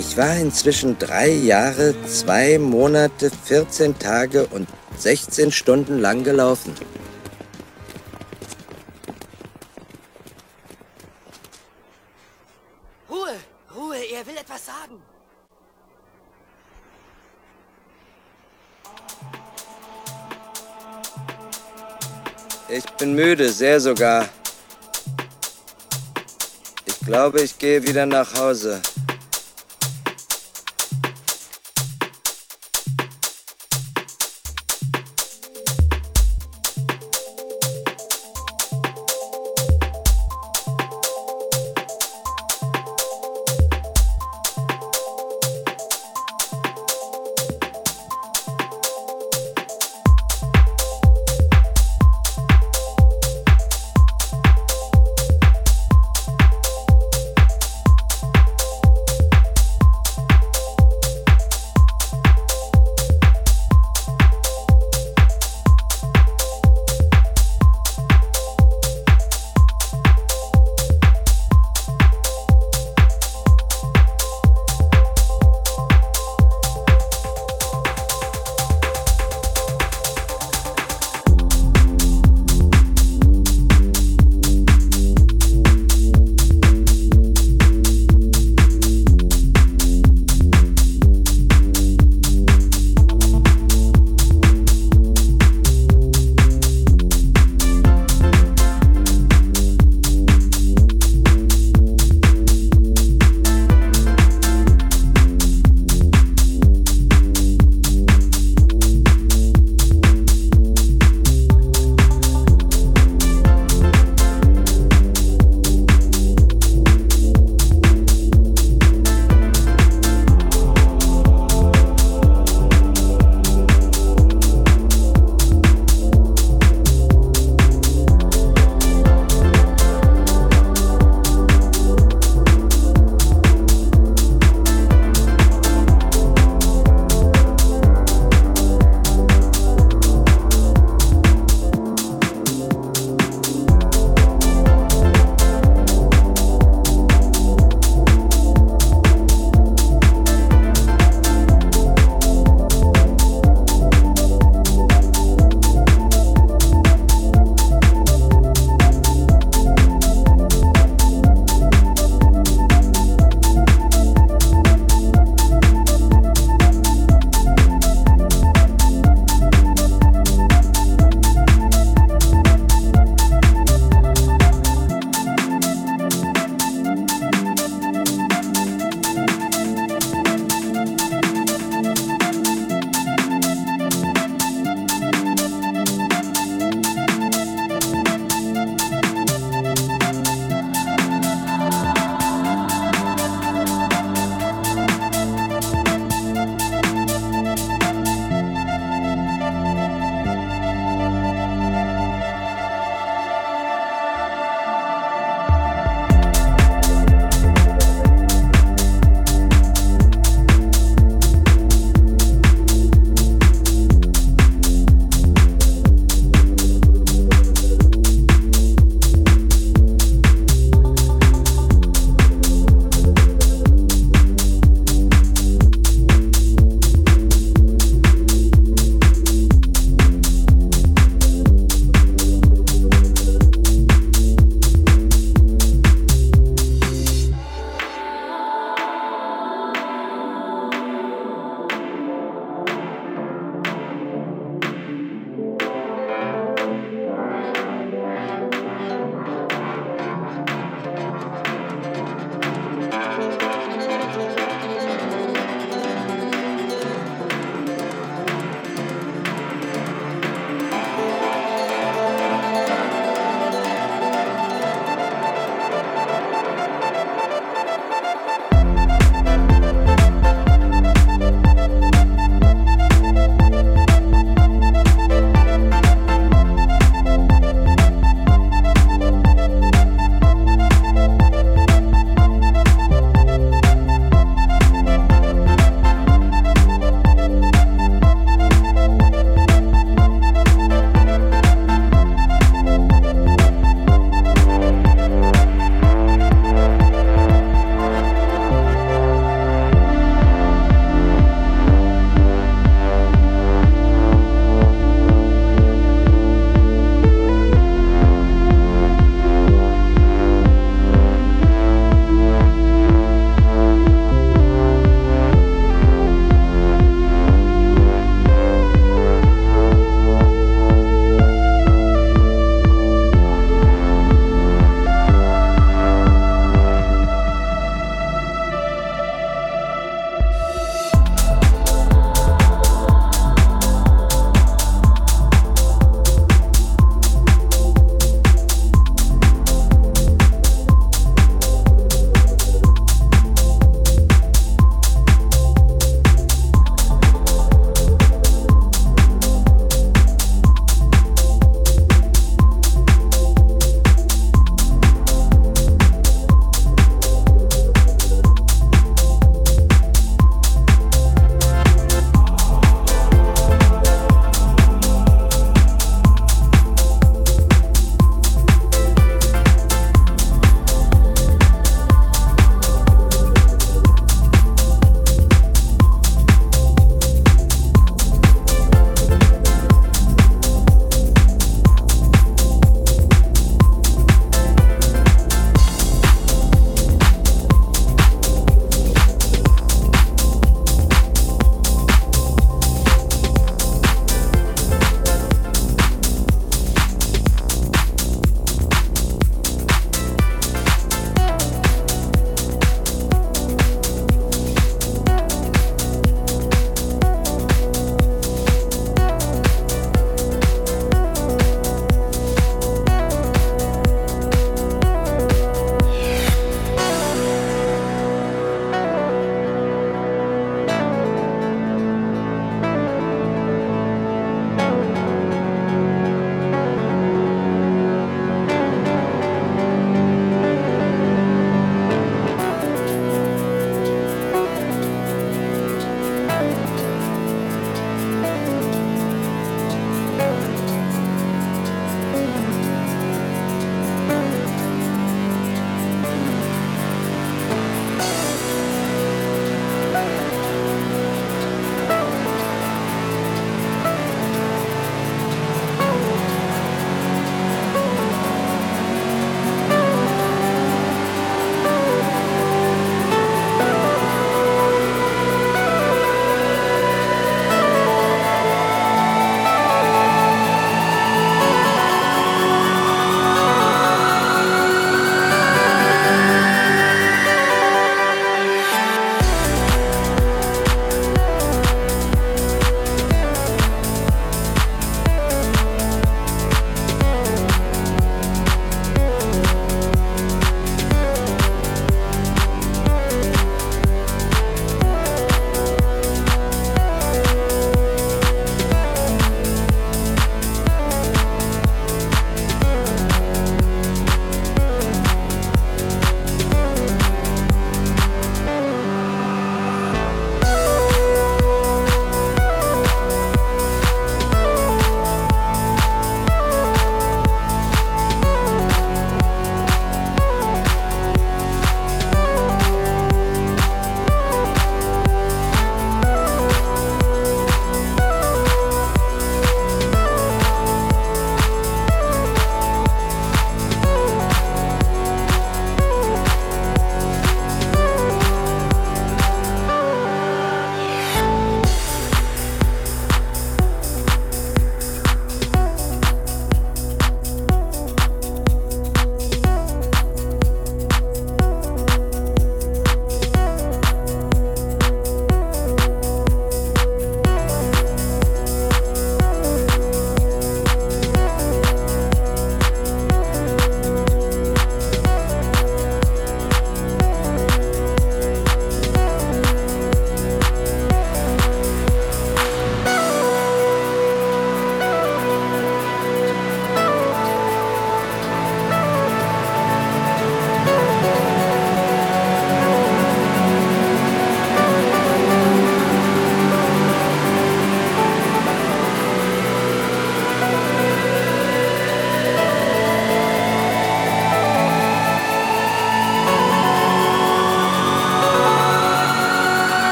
Ich war inzwischen drei Jahre, zwei Monate, 14 Tage und 16 Stunden lang gelaufen. Ruhe, Ruhe, er will etwas sagen. Ich bin müde, sehr sogar. Ich glaube, ich gehe wieder nach Hause.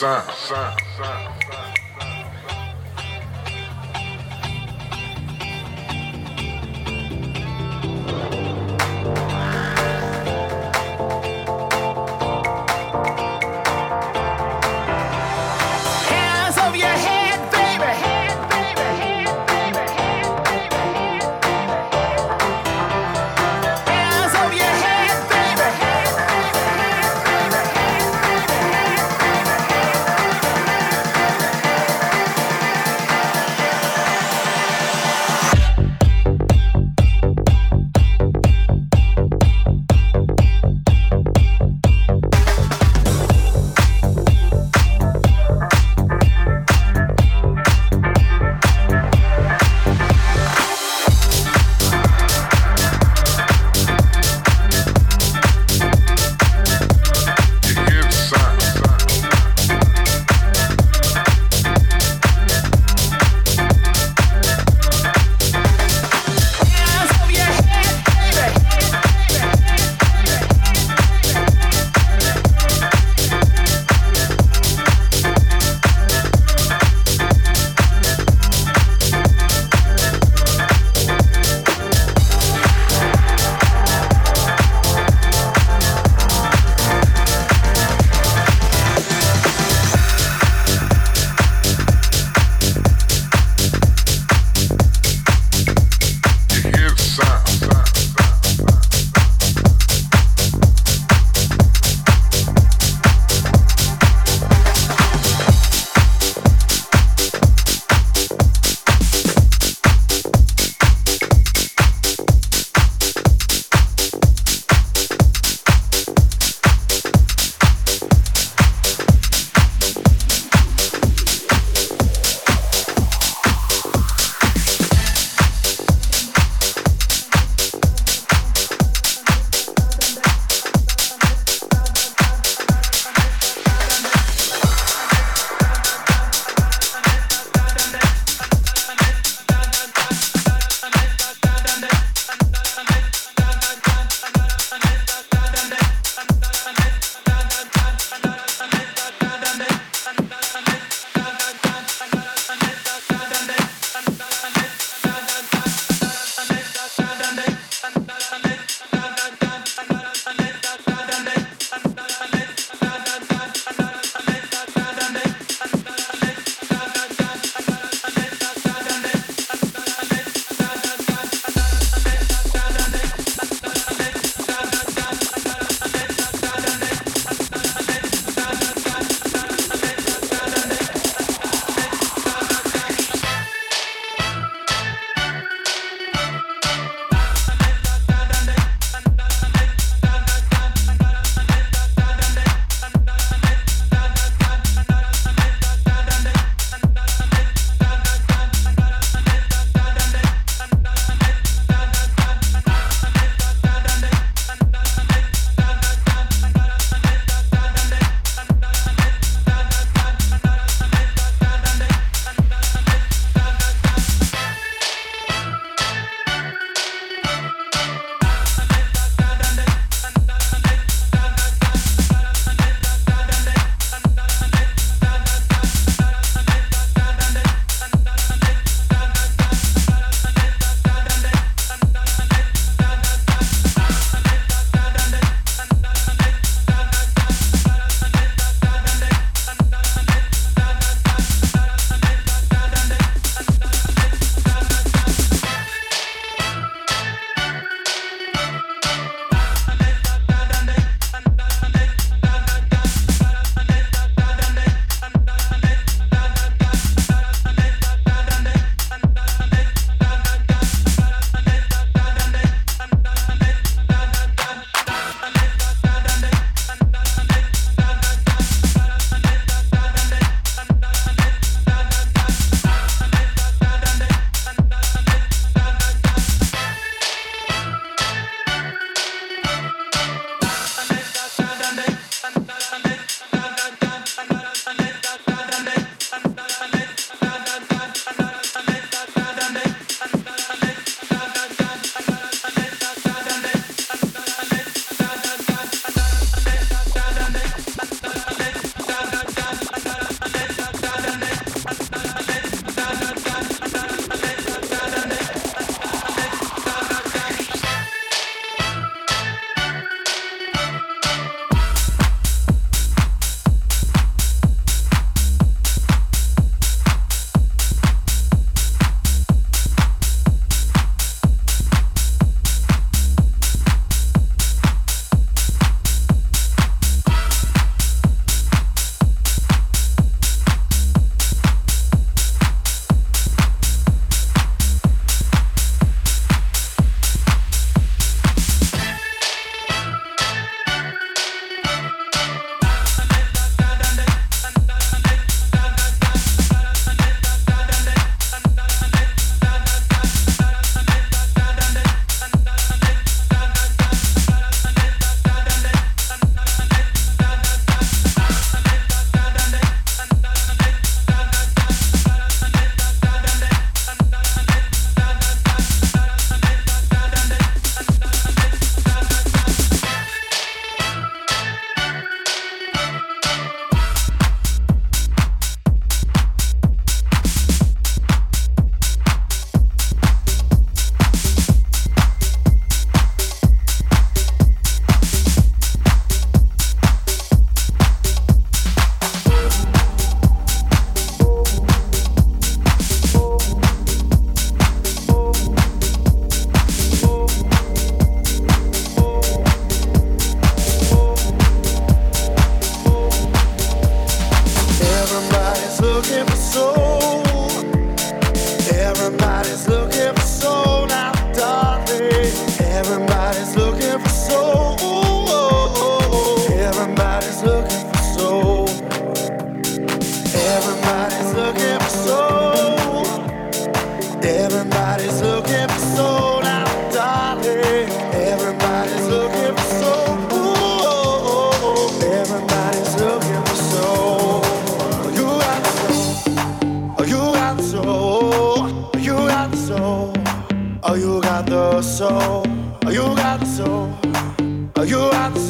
Hear the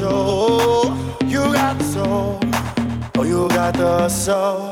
soul, you got soul, oh you got the soul.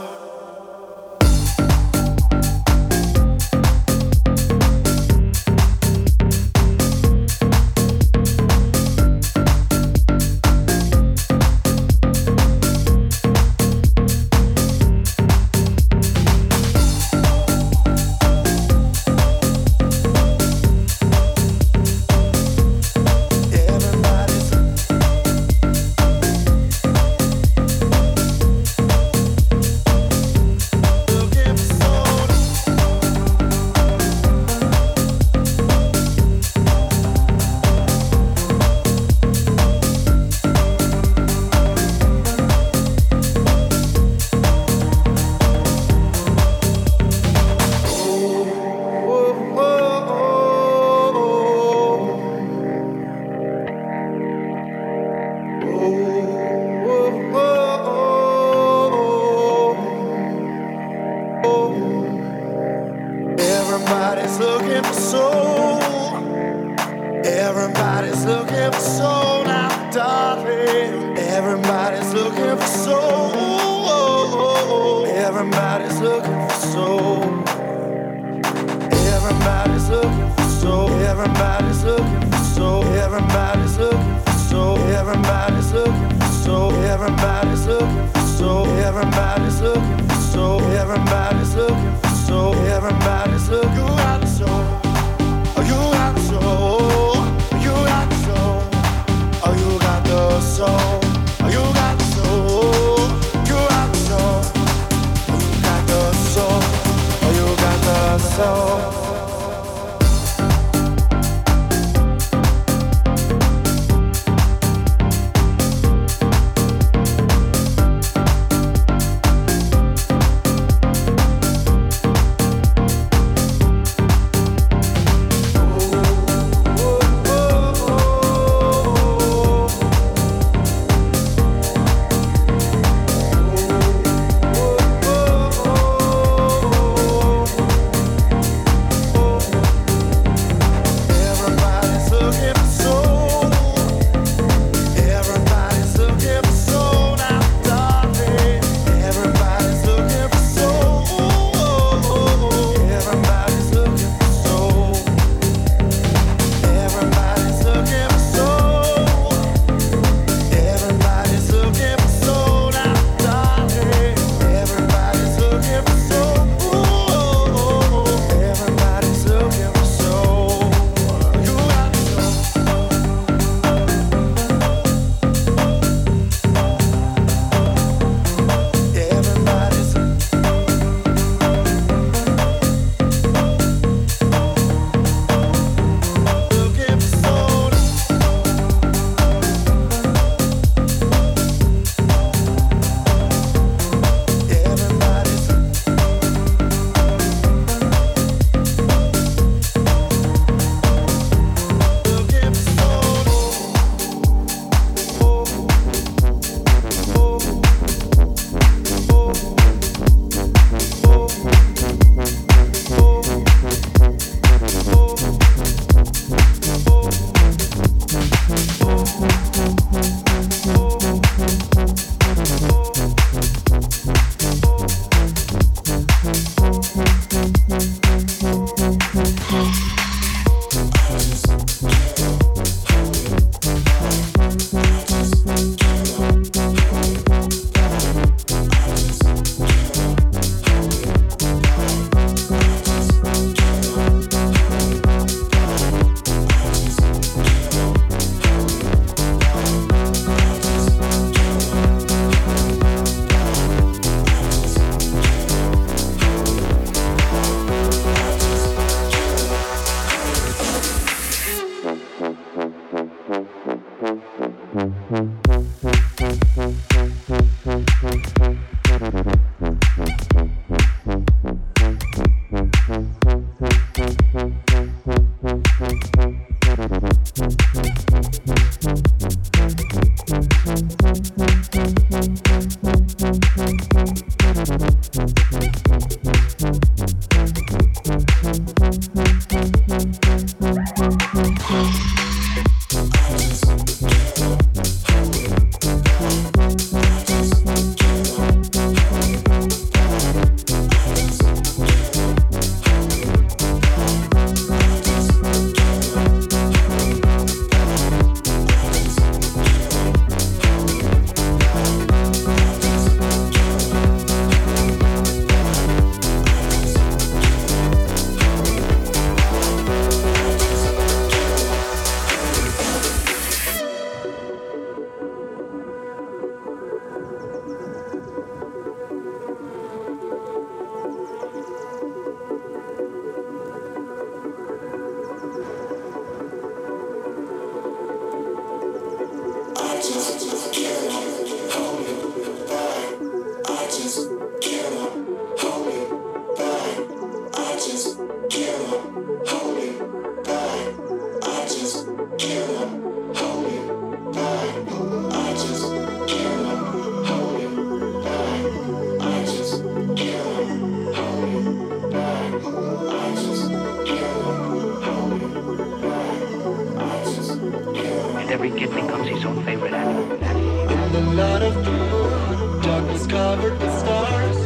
becomes his own favorite animal. In the light of dawn, darkness covered with stars.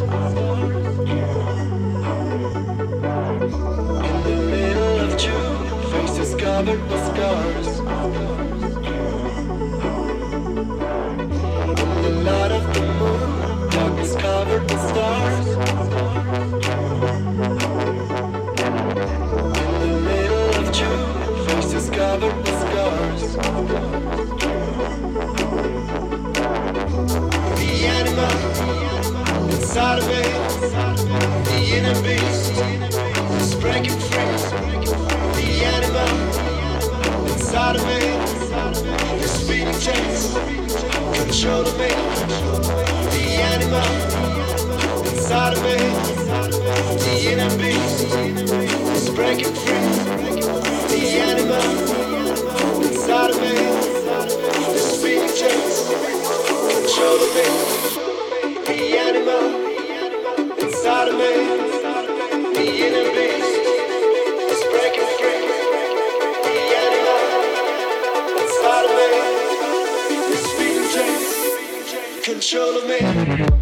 In the middle of June, faces covered with scars. In the light of the moon, darkness covered with stars. In the middle of June, faces covered with scars. inside of it, the inner beast is breaking free. The animal. Inside of me is speeding chase, control of me. The animal. Inside of me, the inner beast is breaking free. The animal. Inside of me is speeding chase, control of me. The animal. control of me.